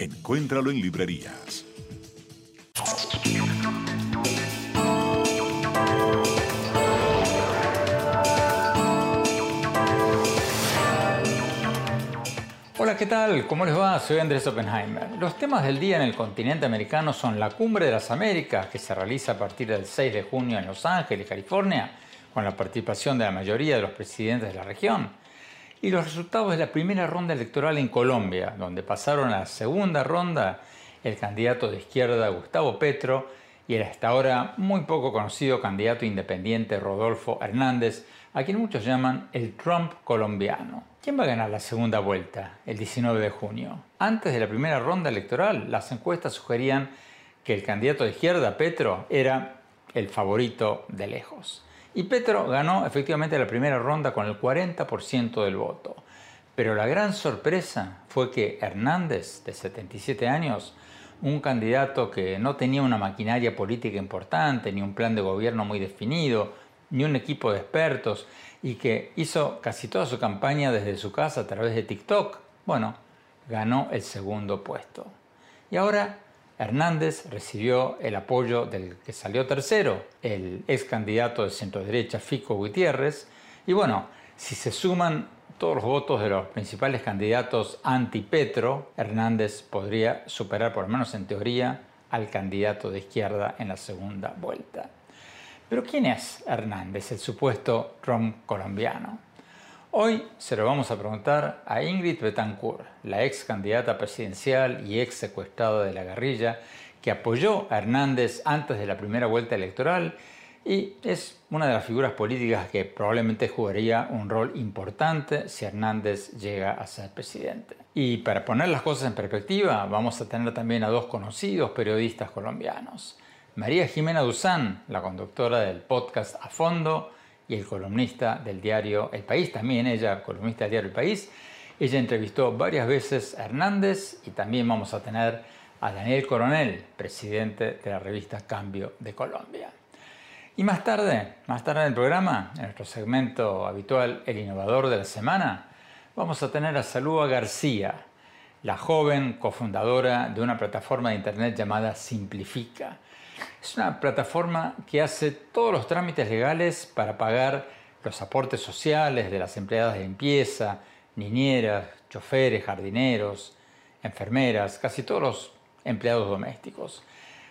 Encuéntralo en librerías. Hola, ¿qué tal? ¿Cómo les va? Soy Andrés Oppenheimer. Los temas del día en el continente americano son la Cumbre de las Américas, que se realiza a partir del 6 de junio en Los Ángeles, California, con la participación de la mayoría de los presidentes de la región, y los resultados de la primera ronda electoral en Colombia, donde pasaron a la segunda ronda el candidato de izquierda Gustavo Petro y el hasta ahora muy poco conocido candidato independiente Rodolfo Hernández, a quien muchos llaman el Trump colombiano. ¿Quién va a ganar la segunda vuelta el 19 de junio? Antes de la primera ronda electoral, las encuestas sugerían que el candidato de izquierda, Petro, era el favorito de lejos. Y Petro ganó efectivamente la primera ronda con el 40% del voto. Pero la gran sorpresa fue que Hernández, de 77 años, un candidato que no tenía una maquinaria política importante, ni un plan de gobierno muy definido, ni un equipo de expertos, y que hizo casi toda su campaña desde su casa a través de TikTok, bueno, ganó el segundo puesto. Y ahora Hernández recibió el apoyo del que salió tercero, el ex candidato de centro derecha Fico Gutiérrez, y bueno, si se suman todos los votos de los principales candidatos anti-Petro, Hernández podría superar, por lo menos en teoría, al candidato de izquierda en la segunda vuelta. Pero ¿quién es Hernández, el supuesto Trump colombiano? Hoy se lo vamos a preguntar a Ingrid Betancourt, la ex candidata presidencial y ex secuestrada de la guerrilla, que apoyó a Hernández antes de la primera vuelta electoral y es una de las figuras políticas que probablemente jugaría un rol importante si Hernández llega a ser presidente. Y para poner las cosas en perspectiva, vamos a tener también a dos conocidos periodistas colombianos. María Jimena Duzán, la conductora del podcast A Fondo y el columnista del diario El País, también ella, columnista del diario El País. Ella entrevistó varias veces a Hernández y también vamos a tener a Daniel Coronel, presidente de la revista Cambio de Colombia. Y más tarde, más tarde en el programa, en nuestro segmento habitual El Innovador de la Semana, vamos a tener a Salúa García, la joven cofundadora de una plataforma de internet llamada Simplifica es una plataforma que hace todos los trámites legales para pagar los aportes sociales de las empleadas de limpieza, niñeras, choferes, jardineros, enfermeras, casi todos los empleados domésticos.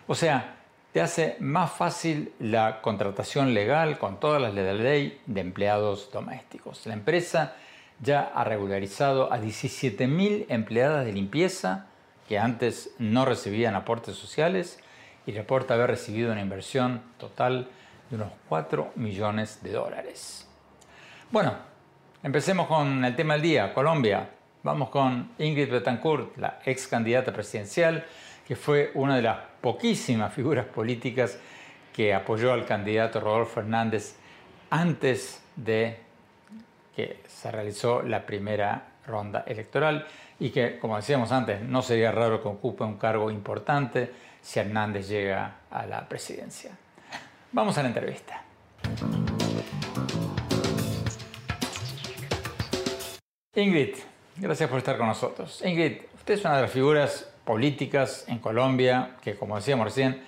O sea, te hace más fácil la contratación legal con todas las de la ley de empleados domésticos. La empresa ya ha regularizado a 17.000 empleadas de limpieza que antes no recibían aportes sociales y reporta haber recibido una inversión total de unos 4 millones de dólares. Bueno, empecemos con el tema del día, Colombia. Vamos con Ingrid Betancourt, la ex candidata presidencial, que fue una de las poquísimas figuras políticas que apoyó al candidato Rodolfo Hernández antes de que se realizó la primera ronda electoral y que, como decíamos antes, no sería raro que ocupe un cargo importante si Hernández llega a la presidencia. Vamos a la entrevista. Ingrid, gracias por estar con nosotros. Ingrid, usted es una de las figuras políticas en Colombia que, como decíamos recién,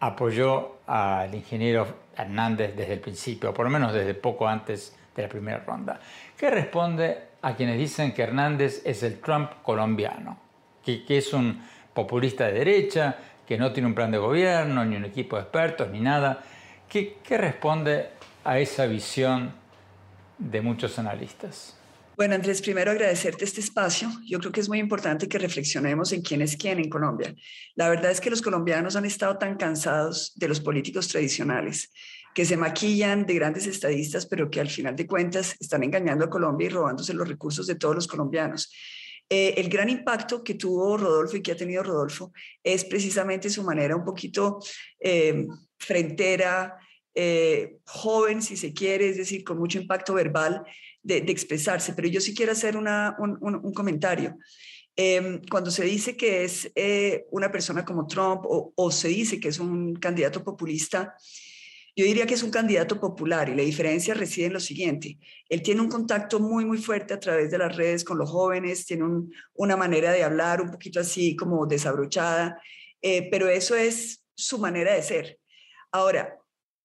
apoyó al ingeniero Hernández desde el principio, o por lo menos desde poco antes de la primera ronda. ¿Qué responde a quienes dicen que Hernández es el Trump colombiano? Que, que es un populista de derecha, que no tiene un plan de gobierno, ni un equipo de expertos, ni nada. ¿Qué, qué responde a esa visión de muchos analistas? Bueno, Andrés, primero agradecerte este espacio. Yo creo que es muy importante que reflexionemos en quién es quién en Colombia. La verdad es que los colombianos han estado tan cansados de los políticos tradicionales que se maquillan de grandes estadistas, pero que al final de cuentas están engañando a Colombia y robándose los recursos de todos los colombianos. Eh, el gran impacto que tuvo Rodolfo y que ha tenido Rodolfo es precisamente su manera un poquito eh, frentera, joven, si se quiere, es decir, con mucho impacto verbal de, expresarse. Pero yo sí quiero hacer un, comentario. Em, cuando se dice que es eh, una persona como Trump o, se dice que es un candidato populista, yo diría que es un candidato popular y la diferencia reside en lo siguiente. Él tiene un contacto muy, muy fuerte a través de las redes con los jóvenes, tiene una manera de hablar un poquito así como desabrochada, eh, pero eso es su manera de ser. Ahora,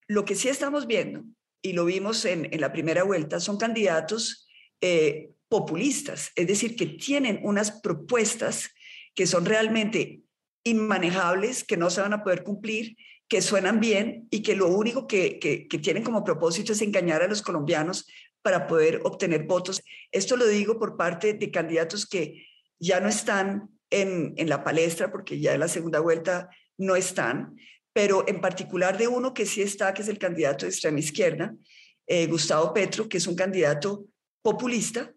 lo que sí estamos viendo, y lo vimos en, la primera vuelta, son candidatos eh, populistas, es decir, que tienen unas propuestas que son realmente inmanejables, que no se van a poder cumplir, que suenan bien y que lo único que, tienen como propósito es engañar a los colombianos para poder obtener votos. Esto lo digo por parte de candidatos que ya no están en, en la palestra, porque ya en la segunda vuelta no están, pero en particular de uno que sí está, que es el candidato de extrema izquierda, eh, Gustavo Petro, que es un candidato populista.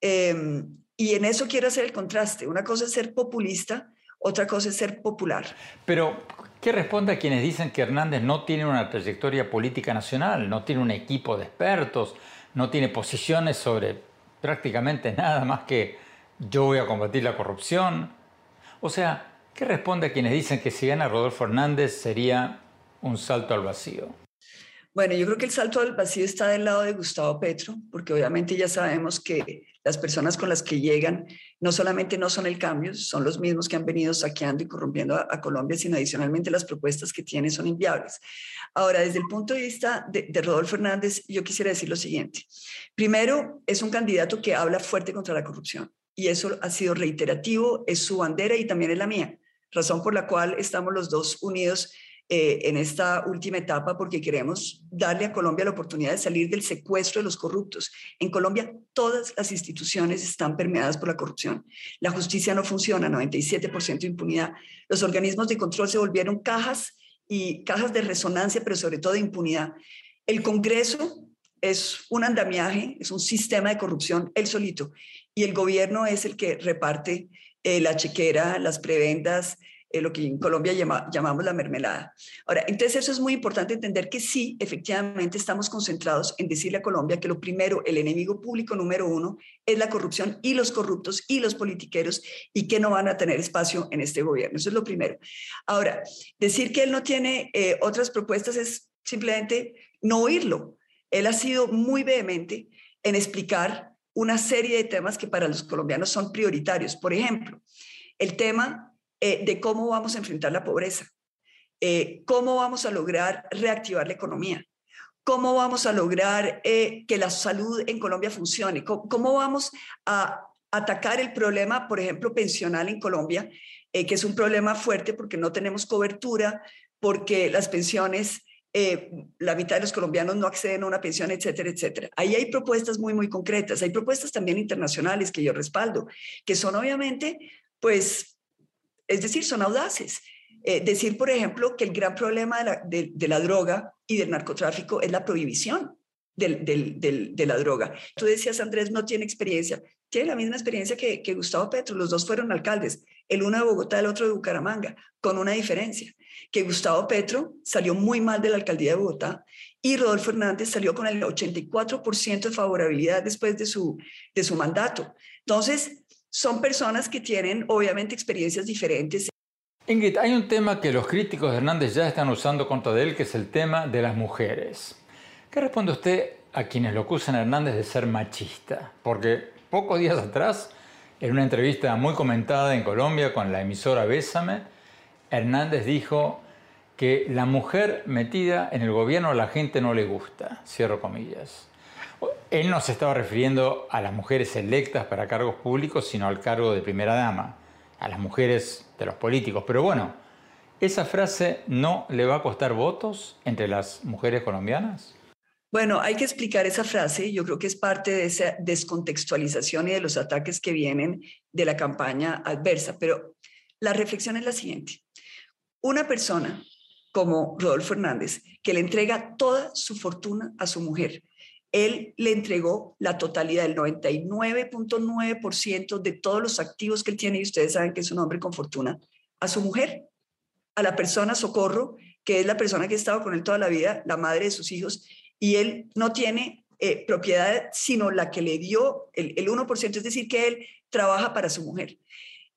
Em, y en eso quiero hacer el contraste. Una cosa es ser populista, otra cosa es ser popular. Pero, ¿qué responde a quienes dicen que Hernández no tiene una trayectoria política nacional, no tiene un equipo de expertos, no tiene posiciones sobre prácticamente nada más que yo voy a combatir la corrupción? O sea, ¿Qué responde a quienes dicen que si gana Rodolfo Hernández sería un salto al vacío? Bueno, yo creo que el salto al vacío está del lado de Gustavo Petro, porque obviamente ya sabemos que las personas con las que llegan no solamente no son el cambio, son los mismos que han venido saqueando y corrompiendo a, Colombia, sino adicionalmente las propuestas que tiene son inviables. Ahora, desde el punto de vista de, de Rodolfo Hernández, yo quisiera decir lo siguiente. Primero, es un candidato que habla fuerte contra la corrupción y eso ha sido reiterativo, es su bandera y también es la mía razón por la cual estamos los dos unidos eh, en esta última etapa porque queremos darle a Colombia la oportunidad de salir del secuestro de los corruptos. En Colombia todas las instituciones están permeadas por la corrupción. La justicia no funciona, 97% de impunidad. Los organismos de control se volvieron cajas y cajas de resonancia, pero sobre todo de impunidad. El Congreso es un andamiaje, es un sistema de corrupción, él solito, y el gobierno es el que reparte eh, la chequera, las prebendas, eh, lo que en Colombia llamamos la mermelada. Ahora, entonces eso es muy importante entender que sí, efectivamente estamos concentrados en decirle a Colombia que lo primero, el enemigo público número uno es la corrupción y los corruptos y los politiqueros y que no van a tener espacio en este gobierno. Eso es lo primero. Ahora, decir que él no tiene eh, otras propuestas es simplemente no oírlo. Él ha sido muy vehemente en explicar una serie de temas que para los colombianos son prioritarios. Por ejemplo, el tema eh, de cómo vamos a enfrentar la pobreza, eh, cómo vamos a lograr reactivar la economía, cómo vamos a lograr eh, que la salud en Colombia funcione, cómo, vamos a atacar el problema, por ejemplo, pensional en Colombia, que es un problema fuerte porque no tenemos cobertura, porque las pensiones eh, la mitad de los colombianos no acceden a una pensión, etcétera, etcétera. Ahí hay propuestas muy, muy concretas. Hay propuestas también internacionales que yo respaldo, que son obviamente, pues, es decir, son audaces. Eh, decir, por ejemplo, que el gran problema de la, droga y del narcotráfico es la prohibición de la droga. Tú decías, Andrés no tiene experiencia. Tiene la misma experiencia que, Gustavo Petro. Los dos fueron alcaldes, el uno de Bogotá, el otro de Bucaramanga, con una diferencia que Gustavo Petro salió muy mal de la alcaldía de Bogotá y Rodolfo Hernández salió con el 84% de favorabilidad después de su, de su mandato. Entonces, son personas que tienen obviamente experiencias diferentes. Ingrid, hay un tema que los críticos de Hernández ya están usando contra él, que es el tema de las mujeres. ¿Qué responde usted a quienes lo acusan a Hernández de ser machista? Porque pocos días atrás, en una entrevista muy comentada en Colombia con la emisora Bésame, Hernández dijo que la mujer metida en el gobierno a la gente no le gusta, cierro comillas. Él no se estaba refiriendo a las mujeres electas para cargos públicos, sino al cargo de primera dama, a las mujeres de los políticos. Pero bueno, ¿Esa frase no le va a costar votos entre las mujeres colombianas? Bueno, hay que explicar esa frase. Yo creo que es parte de esa descontextualización y de los ataques que vienen de la campaña adversa. Pero la reflexión es la siguiente. Una persona como Rodolfo Hernández, que le entrega toda su fortuna a su mujer, él le entregó la totalidad, el 99.9% de todos los activos que él tiene, y ustedes saben que es un hombre con fortuna, a su mujer, a la persona Socorro, que es la persona que ha estado con él toda la vida, la madre de sus hijos, y él no tiene eh, propiedad sino la que le dio el, 1%, es decir, que él trabaja para su mujer.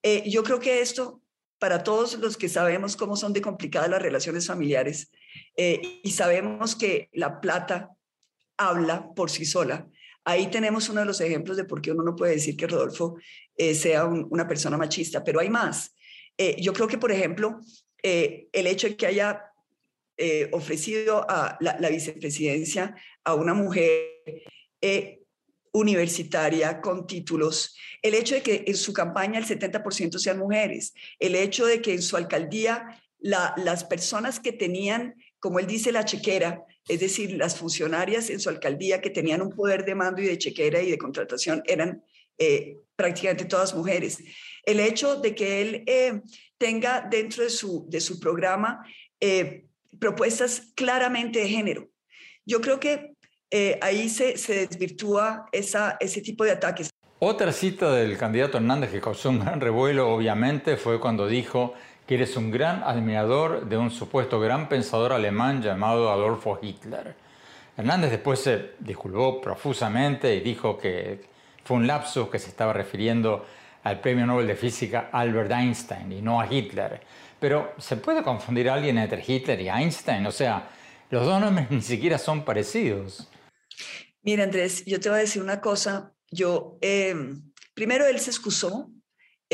Eh, yo creo que esto, para todos los que sabemos cómo son de complicadas las relaciones familiares eh, y sabemos que la plata habla por sí sola, ahí tenemos uno de los ejemplos de por qué uno no puede decir que Rodolfo sea una persona machista, pero hay más. yo creo que, por ejemplo, el hecho de que haya eh, ofrecido a la, vicepresidencia a una mujer eh, universitaria con títulos, el hecho de que en su campaña el 70% sean mujeres, el hecho de que en su alcaldía las personas que tenían, como él dice, la chequera, es decir, las funcionarias en su alcaldía que tenían un poder de mando y de chequera y de contratación eran eh, prácticamente todas mujeres. El hecho de que él tenga dentro de su, de su programa propuestas claramente de género. Yo creo que eh, ahí se, desvirtúa ese tipo de ataques. Otra cita del candidato Hernández que causó un gran revuelo, obviamente, fue cuando dijo que eres un gran admirador de un supuesto gran pensador alemán llamado Adolfo Hitler. Hernández después se disculpó profusamente y dijo que fue un lapsus que se estaba refiriendo al premio Nobel de Física Albert Einstein y no a Hitler. Pero ¿se puede confundir a alguien entre Hitler y Einstein? O sea, los dos nombres ni siquiera son parecidos. Mira, Andrés, yo te voy a decir una cosa. Yo, em, primero él se excusó,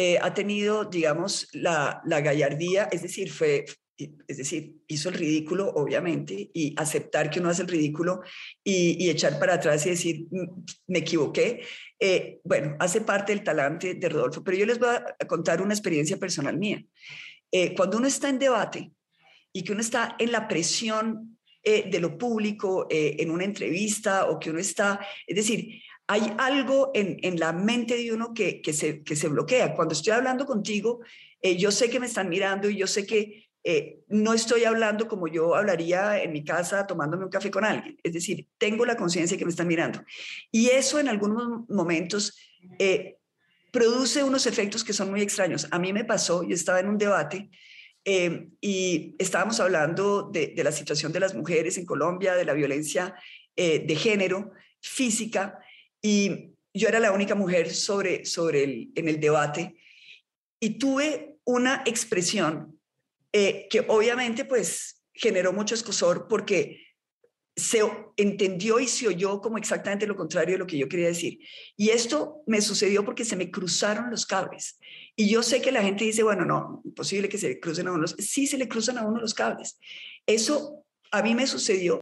eh, ha tenido, digamos, la, la gallardía, es decir, fue, es decir, hizo el ridículo, obviamente, y aceptar que uno hace el ridículo y, echar para atrás y decir, mm, me equivoqué. Eh, bueno, hace parte del talante de Rodolfo, pero yo les voy a contar una experiencia personal mía. Eh, cuando uno está en debate y que uno está en la presión eh, de lo público, eh, en una entrevista o que uno está, es decir, hay algo en, en la mente de uno que, que, se, que se bloquea. Cuando estoy hablando contigo, yo sé que me están mirando y yo sé que no estoy hablando como yo hablaría en mi casa tomándome un café con alguien. Es decir, tengo la conciencia de que me están mirando. Y eso en algunos momentos produce unos efectos que son muy extraños. A mí me pasó, yo estaba en un debate eh, y estábamos hablando de, la situación de las mujeres en Colombia, de la violencia eh, de género, física, y yo era la única mujer sobre, sobre el, en el debate y tuve una expresión eh, que obviamente pues generó mucho escosor porque se entendió y se oyó como exactamente lo contrario de lo que yo quería decir. Y esto me sucedió porque se me cruzaron los cables. Y yo sé que la gente dice, bueno, no, imposible que se crucen a uno los... Sí, se le cruzan a uno los cables. Eso a mí me sucedió,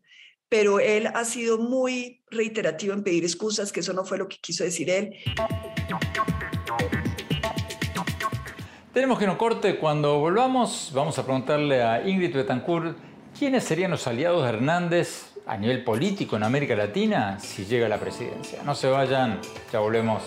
pero él ha sido muy reiterativo en pedir excusas, que eso no fue lo que quiso decir él. Tenemos que no corte. Cuando volvamos, vamos a preguntarle a Ingrid Betancourt quiénes serían los aliados de Hernández a nivel político en América Latina si llega a la presidencia. No se vayan, ya volvemos.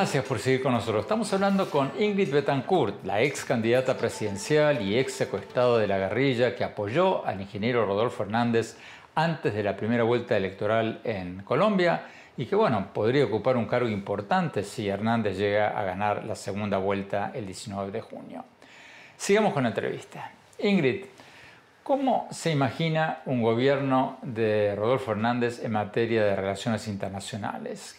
Gracias por seguir con nosotros. Estamos hablando con Ingrid Betancourt, la ex candidata presidencial y ex secuestrado de la guerrilla que apoyó al ingeniero Rodolfo Hernández antes de la primera vuelta electoral en Colombia y que bueno, podría ocupar un cargo importante si Hernández llega a ganar la segunda vuelta el 19 de junio. Sigamos con la entrevista. Ingrid, ¿cómo se imagina un gobierno de Rodolfo Hernández en materia de relaciones internacionales?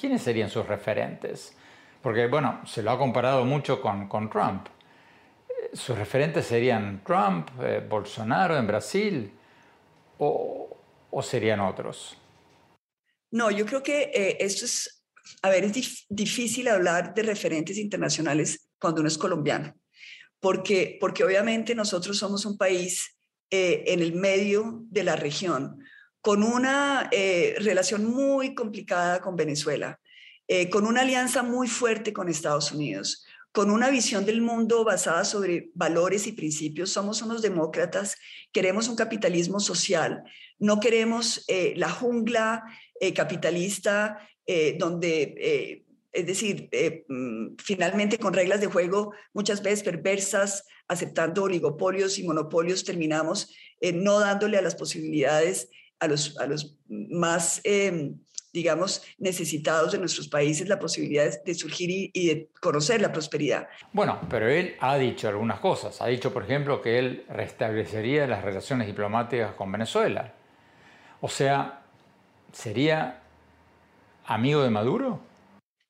¿Quiénes serían sus referentes? Porque bueno, se lo ha comparado mucho con, con Trump. ¿Sus referentes serían Trump, eh, Bolsonaro en Brasil o, o serían otros? No, yo creo que eh, esto es, a ver, es difícil hablar de referentes internacionales cuando uno es colombiano, porque, porque obviamente nosotros somos un país eh, en el medio de la región, con una eh, relación muy complicada con Venezuela, eh, con una alianza muy fuerte con Estados Unidos, con una visión del mundo basada sobre valores y principios. Somos unos demócratas, queremos un capitalismo social, no queremos eh, la jungla capitalista donde es decir, mm, finalmente con reglas de juego muchas veces perversas, aceptando oligopolios y monopolios, terminamos no dándole a las posibilidades a los, a los más, em, digamos, necesitados de nuestros países la posibilidad de, surgir y, de conocer la prosperidad. Bueno, pero él ha dicho algunas cosas. Ha dicho, por ejemplo, que él restablecería las relaciones diplomáticas con Venezuela. O sea, ¿sería amigo de Maduro?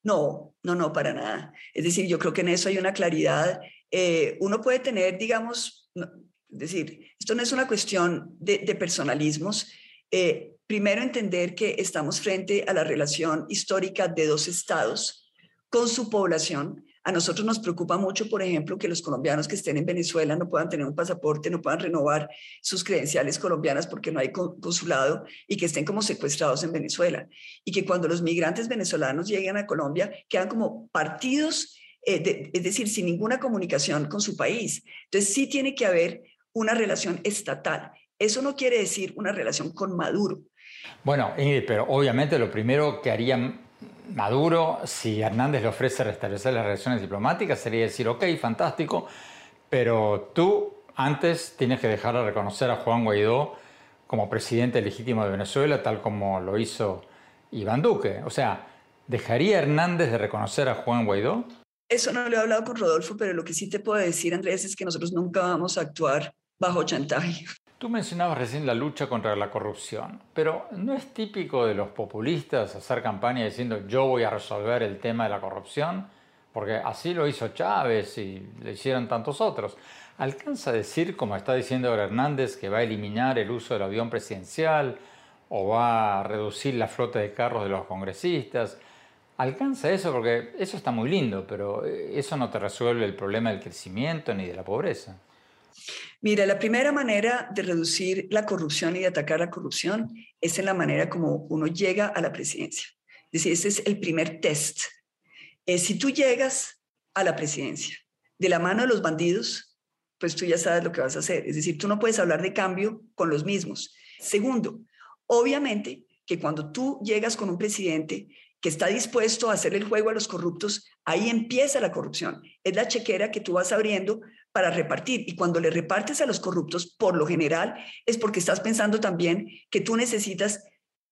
No, no, no, para nada. Es decir, yo creo que en eso hay una claridad. Eh, uno puede tener, digamos, es decir, esto no es una cuestión de, de personalismos, eh, primero, entender que estamos frente a la relación histórica de dos estados con su población. A nosotros nos preocupa mucho, por ejemplo, que los colombianos que estén en Venezuela no puedan tener un pasaporte, no puedan renovar sus credenciales colombianas porque no hay consulado y que estén como secuestrados en Venezuela. Y que cuando los migrantes venezolanos lleguen a Colombia, quedan como partidos, eh, es decir, sin ninguna comunicación con su país. Entonces sí tiene que haber una relación estatal. Eso no quiere decir una relación con Maduro. Bueno, pero obviamente lo primero que haría Maduro, si Hernández le ofrece restablecer las relaciones diplomáticas, sería decir, ok, fantástico, pero tú antes tienes que dejar de reconocer a Juan Guaidó como presidente legítimo de Venezuela, tal como lo hizo Iván Duque. O sea, ¿dejaría Hernández de reconocer a Juan Guaidó? Eso no lo he hablado con Rodolfo, pero lo que sí te puedo decir, Andrés, es que nosotros nunca vamos a actuar bajo chantaje. Tú mencionabas recién la lucha contra la corrupción, pero ¿no es típico de los populistas hacer campaña diciendo yo voy a resolver el tema de la corrupción? Porque así lo hizo Chávez y lo hicieron tantos otros. ¿Alcanza decir, como está diciendo ahora Hernández, que va a eliminar el uso del avión presidencial o va a reducir la flota de carros de los congresistas? ¿Alcanza eso? Porque eso está muy lindo, pero eso no te resuelve el problema del crecimiento ni de la pobreza. Mira, la primera manera de reducir la corrupción y de atacar la corrupción es en la manera como uno llega a la presidencia. Es decir, ese es el primer test. Eh, si tú llegas a la presidencia de la mano de los bandidos, pues tú ya sabes lo que vas a hacer. Es decir, tú no puedes hablar de cambio con los mismos. Segundo, obviamente que cuando tú llegas con un presidente que está dispuesto a hacer el juego a los corruptos, ahí empieza la corrupción. Es la chequera que tú vas abriendo para repartir. Y cuando le repartes a los corruptos, por lo general, es porque estás pensando también que tú necesitas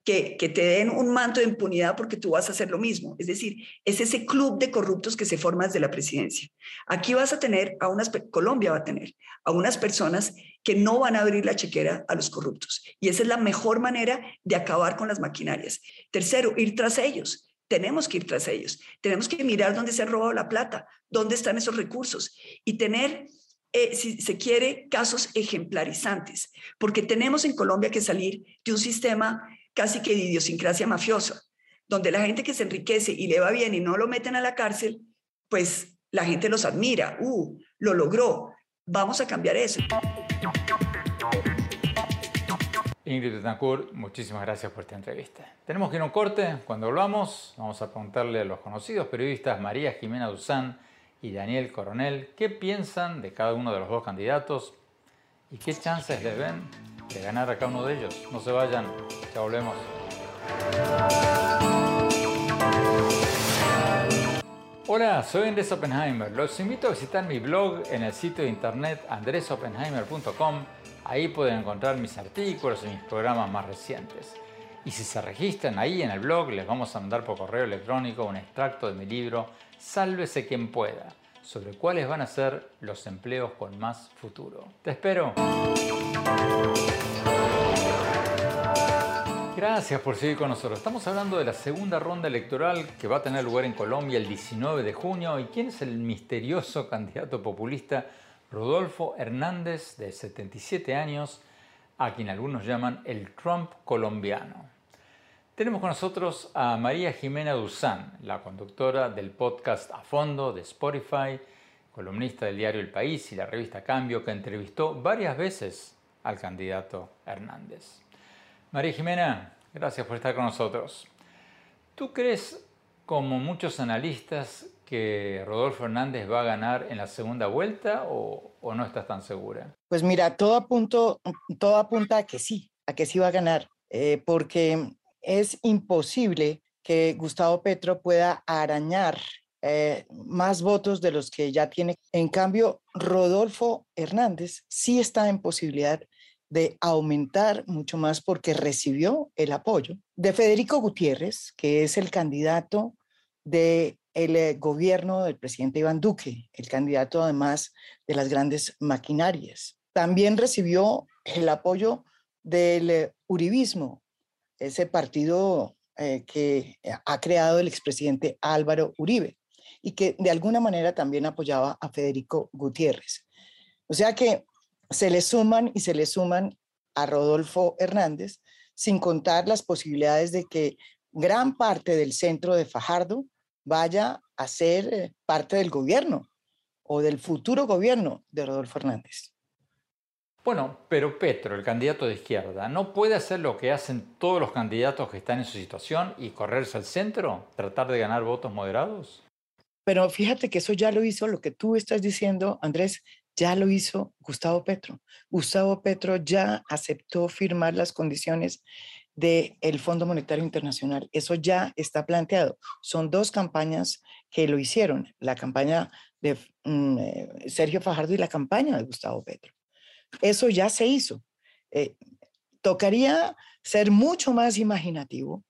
que, que, te den un manto de impunidad porque tú vas a hacer lo mismo. Es decir, es ese club de corruptos que se forma desde la presidencia. Aquí vas a tener a unas, Colombia va a tener a unas personas que no van a abrir la chequera a los corruptos. Y esa es la mejor manera de acabar con las maquinarias. Tercero, ir tras ellos. Tenemos que ir tras ellos. Tenemos que mirar dónde se ha robado la plata, dónde están esos recursos y tener, eh, si se quiere, casos ejemplarizantes, porque tenemos en Colombia que salir de un sistema casi que de idiosincrasia mafiosa, donde la gente que se enriquece y le va bien y no lo meten a la cárcel, pues la gente los admira, uh, lo logró, vamos a cambiar eso. Ingrid Betancourt, muchísimas gracias por esta entrevista. Tenemos que ir a un corte. Cuando volvamos, vamos a preguntarle a los conocidos periodistas María Jimena Duzán y Daniel Coronel qué piensan de cada uno de los dos candidatos y qué chances les ven de ganar a cada uno de ellos. No se vayan, ya volvemos. Hola, soy Andrés Oppenheimer. Los invito a visitar mi blog en el sitio de internet andresoppenheimer.com Ahí pueden encontrar mis artículos y mis programas más recientes. Y si se registran ahí en el blog, les vamos a mandar por correo electrónico un extracto de mi libro Sálvese quien pueda, sobre cuáles van a ser los empleos con más futuro. Te espero. Gracias por seguir con nosotros. Estamos hablando de la segunda ronda electoral que va a tener lugar en Colombia el 19 de junio y quién es el misterioso candidato populista Rodolfo Hernández, de 77 años, a quien algunos llaman el Trump colombiano. Tenemos con nosotros a María Jimena Duzán, la conductora del podcast A Fondo de Spotify, columnista del diario El País y la revista Cambio, que entrevistó varias veces al candidato Hernández. María Jimena, gracias por estar con nosotros. ¿Tú crees, como muchos analistas, que Rodolfo Hernández va a ganar en la segunda vuelta o, no estás tan segura? Pues mira, todo, todo apunta a que sí, a que sí va a ganar, eh, porque es imposible que Gustavo Petro pueda arañar eh, más votos de los que ya tiene. En cambio, Rodolfo Hernández sí está en posibilidad de aumentar mucho más porque recibió el apoyo de Federico Gutiérrez, que es el candidato del el eh, gobierno del presidente Iván Duque, el candidato además de las grandes maquinarias. También recibió el apoyo del eh, Uribismo, ese partido eh, que ha creado el expresidente Álvaro Uribe y que de alguna manera también apoyaba a Federico Gutiérrez. O sea que se le suman y se le suman a Rodolfo Hernández, sin contar las posibilidades de que gran parte del centro de Fajardo vaya a ser eh, parte del gobierno o del futuro gobierno de Rodolfo Hernández. Bueno, pero Petro, el candidato de izquierda, ¿no puede hacer lo que hacen todos los candidatos que están en su situación y correrse al centro, tratar de ganar votos moderados? Pero fíjate que eso ya lo hizo, lo que tú estás diciendo, Andrés, ya lo hizo Gustavo Petro. Gustavo Petro ya aceptó firmar las condiciones del Fondo Monetario Internacional. Eso ya está planteado. Son dos campañas que lo hicieron, la campaña de mm, eh, Sergio Fajardo y la campaña de Gustavo Petro. Eso ya se hizo. Eh, tocaría ser mucho más imaginativo,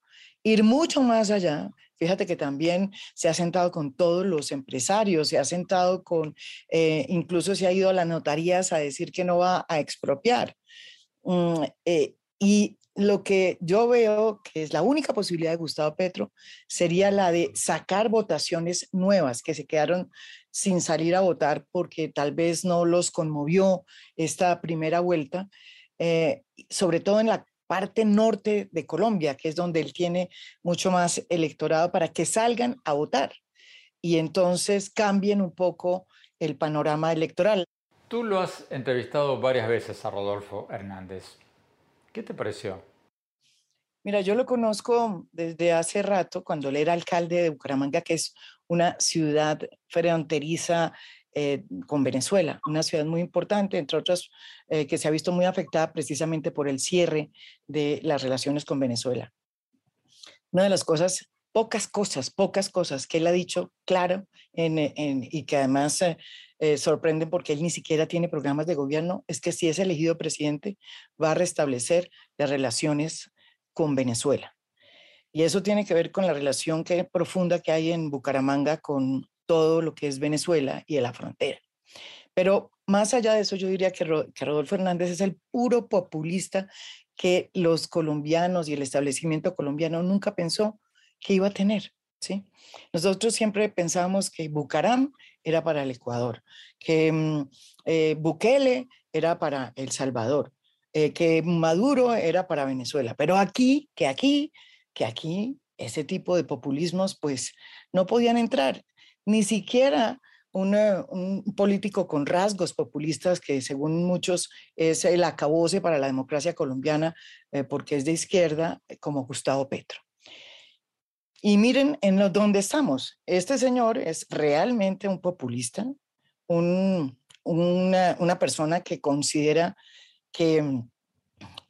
ir mucho más allá Fíjate que también se ha sentado con todos los empresarios, se ha sentado con, eh, incluso se ha ido a las notarías a decir que no va a expropiar. Mm, y lo que yo veo que es la única posibilidad de Gustavo Petro sería la de sacar votaciones nuevas que se quedaron sin salir a votar porque tal vez no los conmovió esta primera vuelta, eh, sobre todo en la parte norte de Colombia, que es donde él tiene mucho más electorado para que salgan a votar y entonces cambien un poco el panorama electoral. Tú lo has entrevistado varias veces a Rodolfo Hernández. ¿Qué te pareció? Mira, yo lo conozco desde hace rato, cuando él era alcalde de Bucaramanga, que es una ciudad fronteriza eh, con Venezuela, una ciudad muy importante, entre otras, eh, que se ha visto muy afectada precisamente por el cierre de las relaciones con Venezuela. Una de las cosas, pocas cosas, pocas cosas que él ha dicho claro y que además eh, sorprenden porque él ni siquiera tiene programas de gobierno, es que si es elegido presidente va a restablecer las relaciones con Venezuela. Y eso tiene que ver con la relación que, profunda que hay en Bucaramanga con todo lo que es Venezuela y de la frontera. Pero más allá de eso, yo diría que, Rodolfo Hernández es el puro populista que los colombianos y el establecimiento colombiano nunca pensó que iba a tener. ¿sí? Nosotros siempre pensábamos que Bucaram era para el Ecuador, que mm, eh, Bukele era para El Salvador, eh, que Maduro era para Venezuela, pero aquí, que aquí, que aquí, ese tipo de populismos pues no podían entrar ni siquiera un político con rasgos populistas que según muchos es el acabose para la democracia colombiana eh, porque es de izquierda eh, como Gustavo Petro. Y miren en lo, estamos. Este señor es realmente un populista, una, una persona que considera que mm,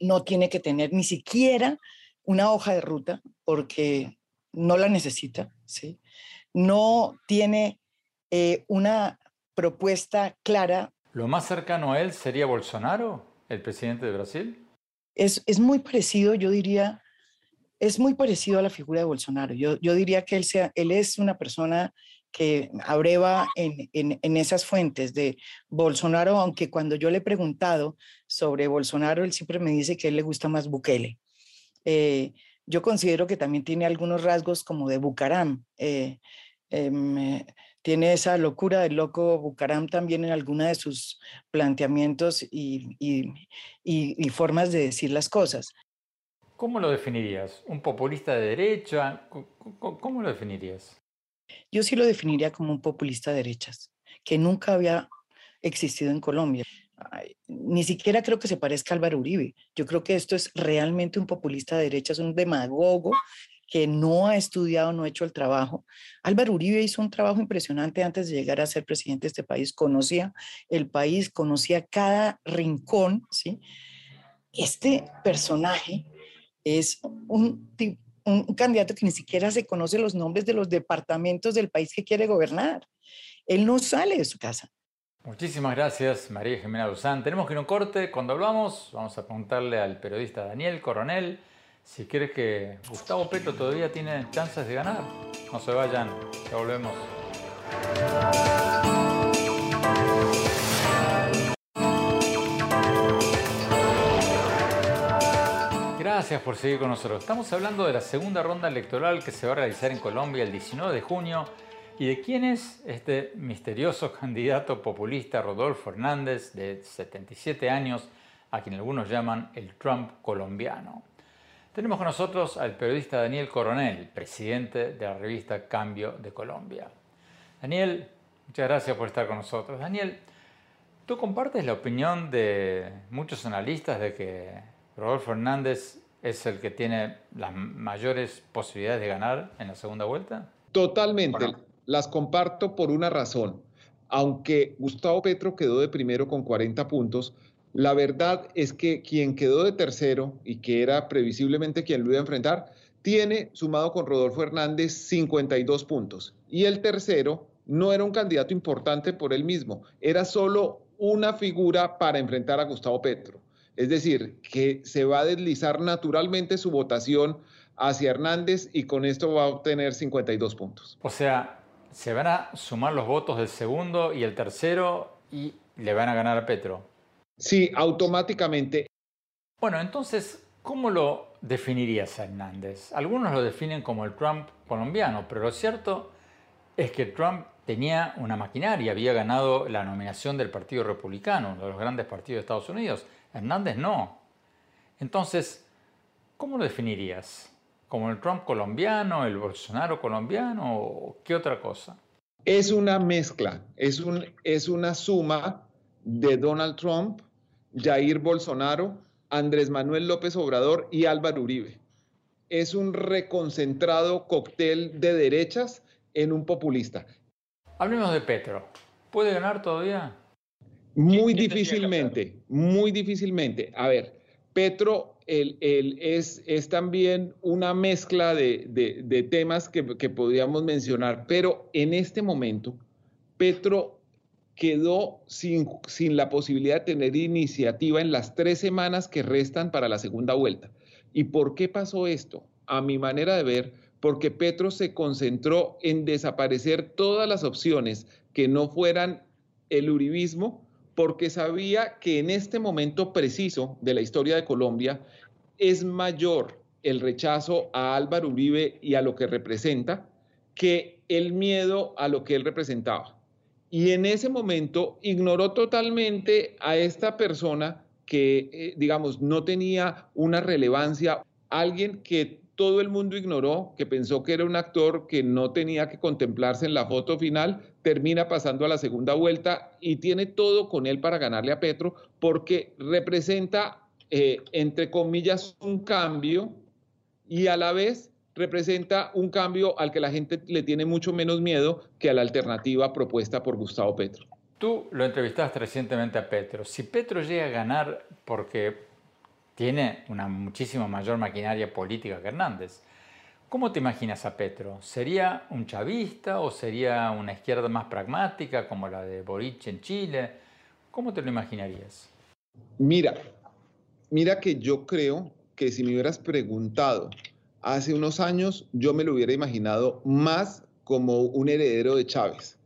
no tiene que tener ni siquiera una hoja de ruta porque no la necesita, ¿sí? no tiene eh, una propuesta clara. ¿Lo más cercano a él sería Bolsonaro, el presidente de Brasil? Es, es muy parecido, yo diría, es muy parecido a la figura de Bolsonaro. Yo, yo diría que él, sea, él es una persona que abreva en, en, en, esas fuentes de Bolsonaro, aunque cuando yo le he preguntado sobre Bolsonaro, él siempre me dice que a él le gusta más Bukele. Eh, yo considero que también tiene algunos rasgos como de Bucaram. Eh, em, eh, tiene esa locura del loco Bucaram también en alguna de sus planteamientos y, y, formas de decir las cosas. ¿Cómo lo definirías? ¿Un populista de derecha? ¿Cómo lo definirías? Yo sí lo definiría como un populista de derechas, que nunca había existido en Colombia. Ni siquiera creo que se parezca a Álvaro Uribe. Yo creo que esto es realmente un populista de derecha, es un demagogo que no ha estudiado, no ha hecho el trabajo. Álvaro Uribe hizo un trabajo impresionante antes de llegar a ser presidente de este país, conocía el país, conocía cada rincón, ¿sí? Este personaje es un, un candidato que ni siquiera se conoce los nombres de los departamentos del país que quiere gobernar. Él no sale de su casa. Muchísimas gracias, María Jimena Duzán. Tenemos que ir a un corte. Cuando hablamos, vamos a preguntarle al periodista Daniel Coronel si crees que Gustavo Petro todavía tiene chances de ganar. No se vayan, ya volvemos. Gracias por seguir con nosotros. Estamos hablando de la segunda ronda electoral que se va a realizar en Colombia el 19 de junio ¿Y de quién es este misterioso candidato populista Rodolfo Hernández, de 77 años, a quien algunos llaman el Trump colombiano? Tenemos con nosotros al periodista Daniel Coronel, presidente de la revista Cambio de Colombia. Daniel, muchas gracias por estar con nosotros. Daniel, ¿tú compartes la opinión de muchos analistas de que Rodolfo Hernández es el que tiene las mayores posibilidades de ganar en la segunda vuelta? Totalmente las comparto por una razón. Aunque Gustavo Petro quedó de primero con 40 puntos, la verdad es que quien quedó de tercero y que era previsiblemente quien lo iba a enfrentar, tiene sumado con Rodolfo Hernández 52 puntos. Y el tercero no era un candidato importante por él mismo, era solo una figura para enfrentar a Gustavo Petro. Es decir, que se va a deslizar naturalmente su votación hacia Hernández y con esto va a obtener 52 puntos. O sea, se van a sumar los votos del segundo y el tercero y le van a ganar a Petro. Sí, automáticamente. Bueno, entonces, ¿cómo lo definirías a Hernández? Algunos lo definen como el Trump colombiano, pero lo cierto es que Trump tenía una maquinaria, había ganado la nominación del Partido Republicano, uno de los grandes partidos de Estados Unidos. Hernández no. Entonces, ¿cómo lo definirías? Como el Trump colombiano, el Bolsonaro colombiano o qué otra cosa? Es una mezcla, es, un, es una suma de Donald Trump, Jair Bolsonaro, Andrés Manuel López Obrador y Álvaro Uribe. Es un reconcentrado cóctel de derechas en un populista. Hablemos de Petro. ¿Puede ganar todavía? Muy difícilmente, muy difícilmente. A ver, Petro es, también una mezcla de, temas que, podríamos mencionar, pero en este momento Petro quedó sin, sin la posibilidad de tener iniciativa en las tres semanas que restan para la segunda vuelta. ¿Y por qué pasó esto? A mi manera de ver, porque Petro se concentró en desaparecer todas las opciones que no fueran el uribismo porque sabía que en este momento preciso de la historia de Colombia es mayor el rechazo a Álvaro Uribe y a lo que representa que el miedo a lo que él representaba. Y en ese momento ignoró totalmente a esta persona que, eh, digamos, no tenía una relevancia, alguien que todo el mundo ignoró, que pensó que era un actor que no tenía que contemplarse en la foto final, termina pasando a la segunda vuelta y tiene todo con él para ganarle a Petro porque representa, eh, entre comillas, un cambio y a la vez representa un cambio al que la gente le tiene mucho menos miedo que a la alternativa propuesta por Gustavo Petro. Tú lo entrevistaste recientemente a Petro. Si Petro llega a ganar porque tiene una muchísima mayor maquinaria política que Hernández. ¿Cómo te imaginas a Petro? ¿Sería un chavista o sería una izquierda más pragmática como la de Boric en Chile? ¿Cómo te lo imaginarías? Mira, mira que yo creo que si me hubieras preguntado hace unos años, yo me lo hubiera imaginado más como un heredero de Chávez.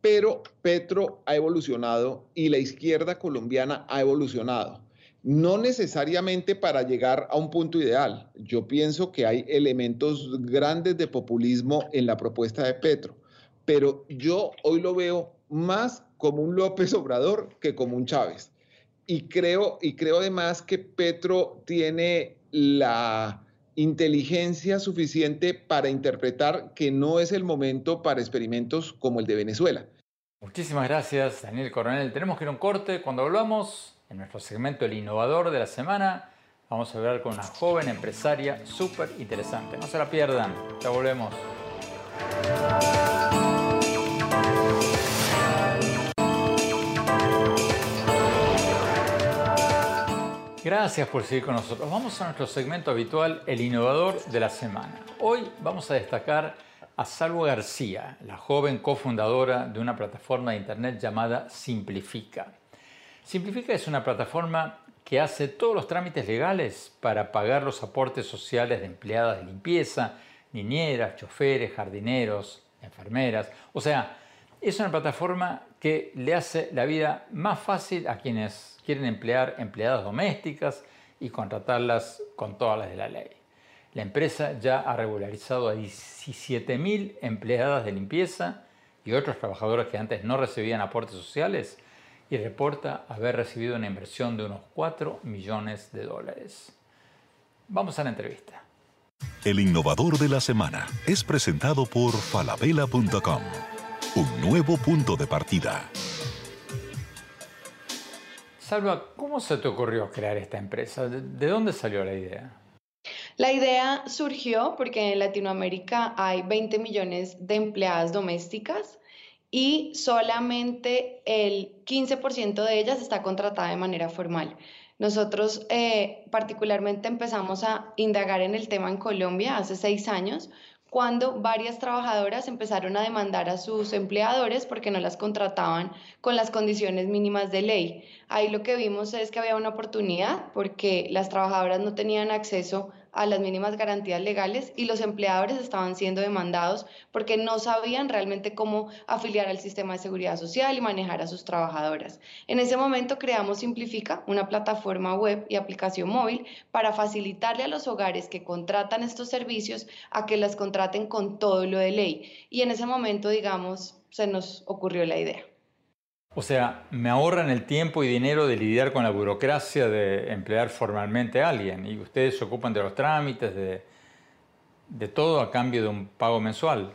Pero Petro ha evolucionado y la izquierda colombiana ha evolucionado no necesariamente para llegar a un punto ideal. Yo pienso que hay elementos grandes de populismo en la propuesta de Petro, pero yo hoy lo veo más como un López Obrador que como un Chávez. Y creo, y creo además que Petro tiene la inteligencia suficiente para interpretar que no es el momento para experimentos como el de Venezuela. Muchísimas gracias, Daniel Coronel. Tenemos que ir a un corte. Cuando volvamos, en nuestro segmento El Innovador de la Semana, vamos a hablar con una joven empresaria súper interesante. No se la pierdan. Ya volvemos. Gracias por seguir con nosotros. Vamos a nuestro segmento habitual, el innovador de la semana. Hoy vamos a destacar a Salvo García, la joven cofundadora de una plataforma de internet llamada Simplifica. Simplifica es una plataforma que hace todos los trámites legales para pagar los aportes sociales de empleadas de limpieza, niñeras, choferes, jardineros, enfermeras. O sea, es una plataforma que le hace la vida más fácil a quienes quieren emplear empleadas domésticas y contratarlas con todas las de la ley. La empresa ya ha regularizado a 17.000 empleadas de limpieza y otros trabajadores que antes no recibían aportes sociales y reporta haber recibido una inversión de unos 4 millones de dólares. Vamos a la entrevista. El innovador de la semana es presentado por falabella.com, un nuevo punto de partida. Salva, ¿cómo se te ocurrió crear esta empresa? ¿De dónde salió la idea? La idea surgió porque en Latinoamérica hay 20 millones de empleadas domésticas y solamente el 15% de ellas está contratada de manera formal. Nosotros eh, particularmente empezamos a indagar en el tema en Colombia hace seis años cuando varias trabajadoras empezaron a demandar a sus empleadores porque no las contrataban con las condiciones mínimas de ley. Ahí lo que vimos es que había una oportunidad porque las trabajadoras no tenían acceso a las mínimas garantías legales y los empleadores estaban siendo demandados porque no sabían realmente cómo afiliar al sistema de seguridad social y manejar a sus trabajadoras. En ese momento creamos Simplifica, una plataforma web y aplicación móvil para facilitarle a los hogares que contratan estos servicios a que las contraten con todo lo de ley. Y en ese momento, digamos, se nos ocurrió la idea. O sea, me ahorran el tiempo y dinero de lidiar con la burocracia de emplear formalmente a alguien y ustedes se ocupan de los trámites, de, de todo a cambio de un pago mensual.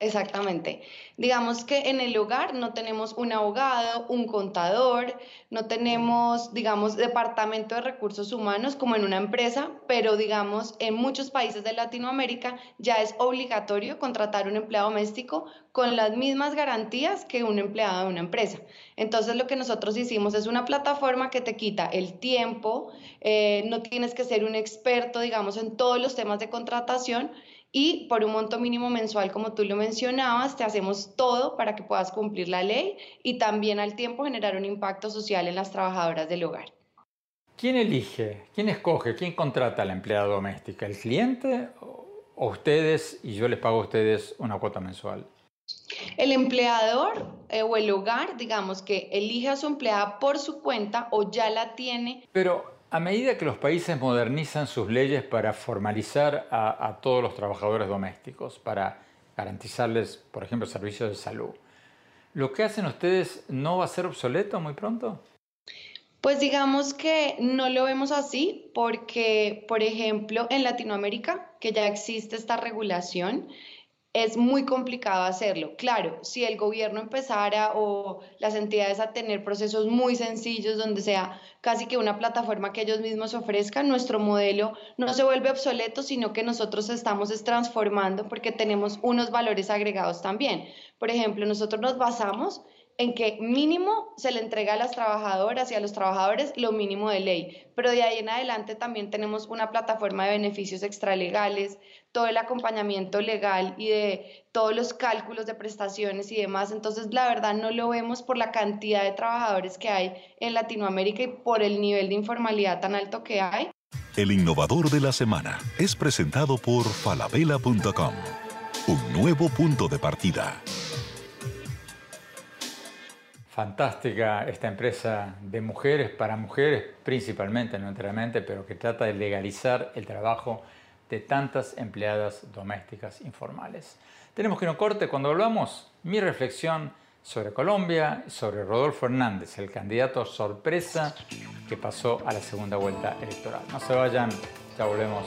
Exactamente. Digamos que en el hogar no tenemos un abogado, un contador, no tenemos, digamos, departamento de recursos humanos como en una empresa, pero digamos, en muchos países de Latinoamérica ya es obligatorio contratar un empleado doméstico con las mismas garantías que un empleado de una empresa. Entonces lo que nosotros hicimos es una plataforma que te quita el tiempo, eh, no tienes que ser un experto, digamos, en todos los temas de contratación y por un monto mínimo mensual, como tú lo mencionabas, te hacemos todo para que puedas cumplir la ley y también al tiempo generar un impacto social en las trabajadoras del hogar. ¿Quién elige, quién escoge, quién contrata a la empleada doméstica? ¿El cliente o ustedes y yo les pago a ustedes una cuota mensual? El empleador eh, o el hogar, digamos que elige a su empleada por su cuenta o ya la tiene. Pero a medida que los países modernizan sus leyes para formalizar a, todos los trabajadores domésticos, para garantizarles, por ejemplo, servicios de salud, ¿lo que hacen ustedes no va a ser obsoleto muy pronto? Pues digamos que no lo vemos así porque, por ejemplo, en Latinoamérica, que ya existe esta regulación, es muy complicado hacerlo. Claro, si el gobierno empezara o las entidades a tener procesos muy sencillos donde sea casi que una plataforma que ellos mismos ofrezcan, nuestro modelo no se vuelve obsoleto, sino que nosotros estamos transformando porque tenemos unos valores agregados también. Por ejemplo, nosotros nos basamos en que mínimo se le entrega a las trabajadoras y a los trabajadores lo mínimo de ley, pero de ahí en adelante también tenemos una plataforma de beneficios extralegales, todo el acompañamiento legal y de todos los cálculos de prestaciones y demás. Entonces, la verdad no lo vemos por la cantidad de trabajadores que hay en Latinoamérica y por el nivel de informalidad tan alto que hay. El innovador de la semana es presentado por falabella.com, un nuevo punto de partida. Fantástica esta empresa de mujeres para mujeres, principalmente, no enteramente, pero que trata de legalizar el trabajo de tantas empleadas domésticas informales. Tenemos que ir a un corte. Cuando volvamos, mi reflexión sobre Colombia sobre Rodolfo Hernández, el candidato sorpresa que pasó a la segunda vuelta electoral. No se vayan, ya volvemos.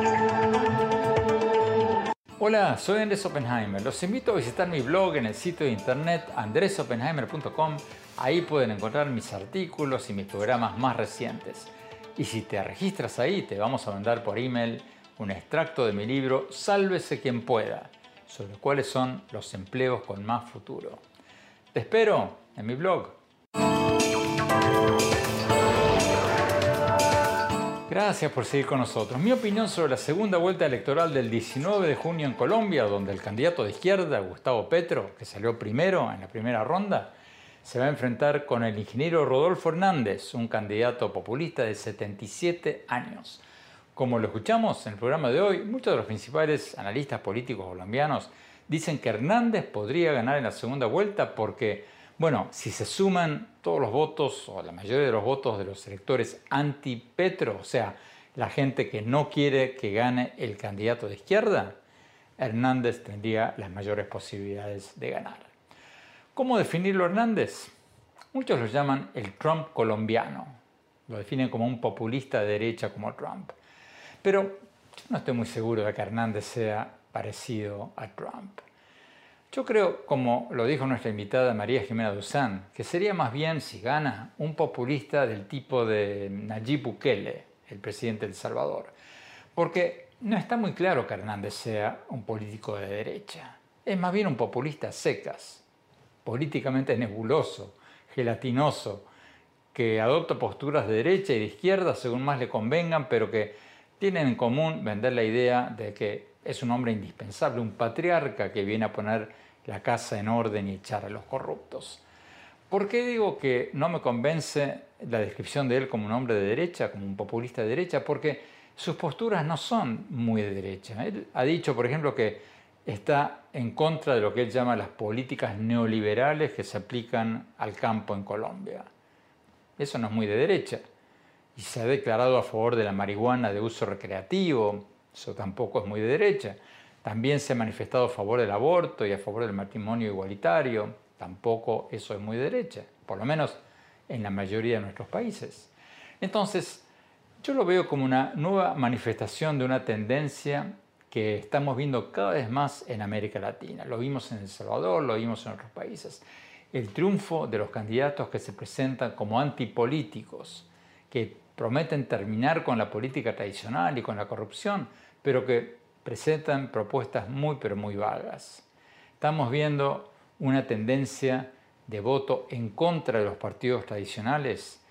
Hola, soy Andrés Oppenheimer. Los invito a visitar mi blog en el sitio de internet andresoppenheimer.com. Ahí pueden encontrar mis artículos y mis programas más recientes. Y si te registras ahí, te vamos a mandar por email un extracto de mi libro Sálvese quien pueda, sobre cuáles son los empleos con más futuro. Te espero en mi blog. Gracias por seguir con nosotros. Mi opinión sobre la segunda vuelta electoral del 19 de junio en Colombia, donde el candidato de izquierda, Gustavo Petro, que salió primero en la primera ronda, se va a enfrentar con el ingeniero Rodolfo Hernández, un candidato populista de 77 años. Como lo escuchamos en el programa de hoy, muchos de los principales analistas políticos colombianos dicen que Hernández podría ganar en la segunda vuelta porque bueno, si se suman todos los votos, o la mayoría de los votos de los electores anti-Petro, o sea, la gente que no quiere que gane el candidato de izquierda, Hernández tendría las mayores posibilidades de ganar. ¿Cómo definirlo Hernández? Muchos lo llaman el Trump colombiano. Lo definen como un populista de derecha como Trump. Pero yo no estoy muy seguro de que Hernández sea parecido a Trump. Yo creo, como lo dijo nuestra invitada María Jimena Duzán, que sería más bien, si gana, un populista del tipo de Nayib Bukele, el presidente de El Salvador. Porque no está muy claro que Hernández sea un político de derecha. Es más bien un populista secas, políticamente nebuloso, gelatinoso, que adopta posturas de derecha y de izquierda según más le convengan, pero que tienen en común vender la idea de que es un hombre indispensable, un patriarca que viene a poner la casa en orden y echar a los corruptos. ¿Por qué digo que no me convence la descripción de él como un hombre de derecha, como un populista de derecha? Porque sus posturas no son muy de derecha. Él ha dicho, por ejemplo, que está en contra de lo que él llama las políticas neoliberales que se aplican al campo en Colombia. Eso no es muy de derecha. Y se ha declarado a favor de la marihuana de uso recreativo, eso tampoco es muy de derecha. También se ha manifestado a favor del aborto y a favor del matrimonio igualitario. Tampoco eso es muy de derecha, por lo menos en la mayoría de nuestros países. Entonces, yo lo veo como una nueva manifestación de una tendencia que estamos viendo cada vez más en América Latina. Lo vimos en El Salvador, lo vimos en otros países. El triunfo de los candidatos que se presentan como antipolíticos, que prometen terminar con la política tradicional y con la corrupción, pero que presentan propuestas muy pero muy vagas. Estamos viendo una tendencia de voto en contra de los partidos tradicionales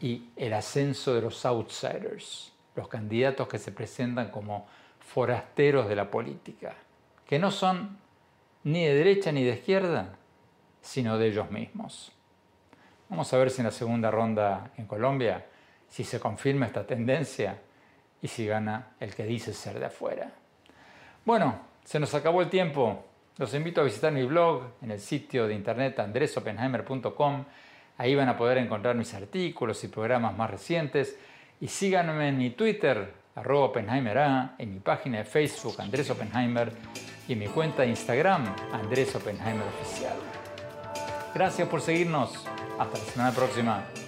y el ascenso de los outsiders, los candidatos que se presentan como forasteros de la política, que no son ni de derecha ni de izquierda, sino de ellos mismos. Vamos a ver si en la segunda ronda en Colombia, si se confirma esta tendencia y si gana el que dice ser de afuera. Bueno, se nos acabó el tiempo. Los invito a visitar mi blog en el sitio de internet andresopenheimer.com. Ahí van a poder encontrar mis artículos y programas más recientes. Y síganme en mi Twitter, arroba Oppenheimer en mi página de Facebook, Andrés Oppenheimer, y en mi cuenta de Instagram, Andrés Oppenheimer Oficial. Gracias por seguirnos. Hasta la semana próxima.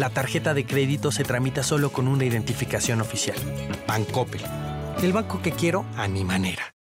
la tarjeta de crédito se tramita solo con una identificación oficial. Bancopel. El banco que quiero a mi manera.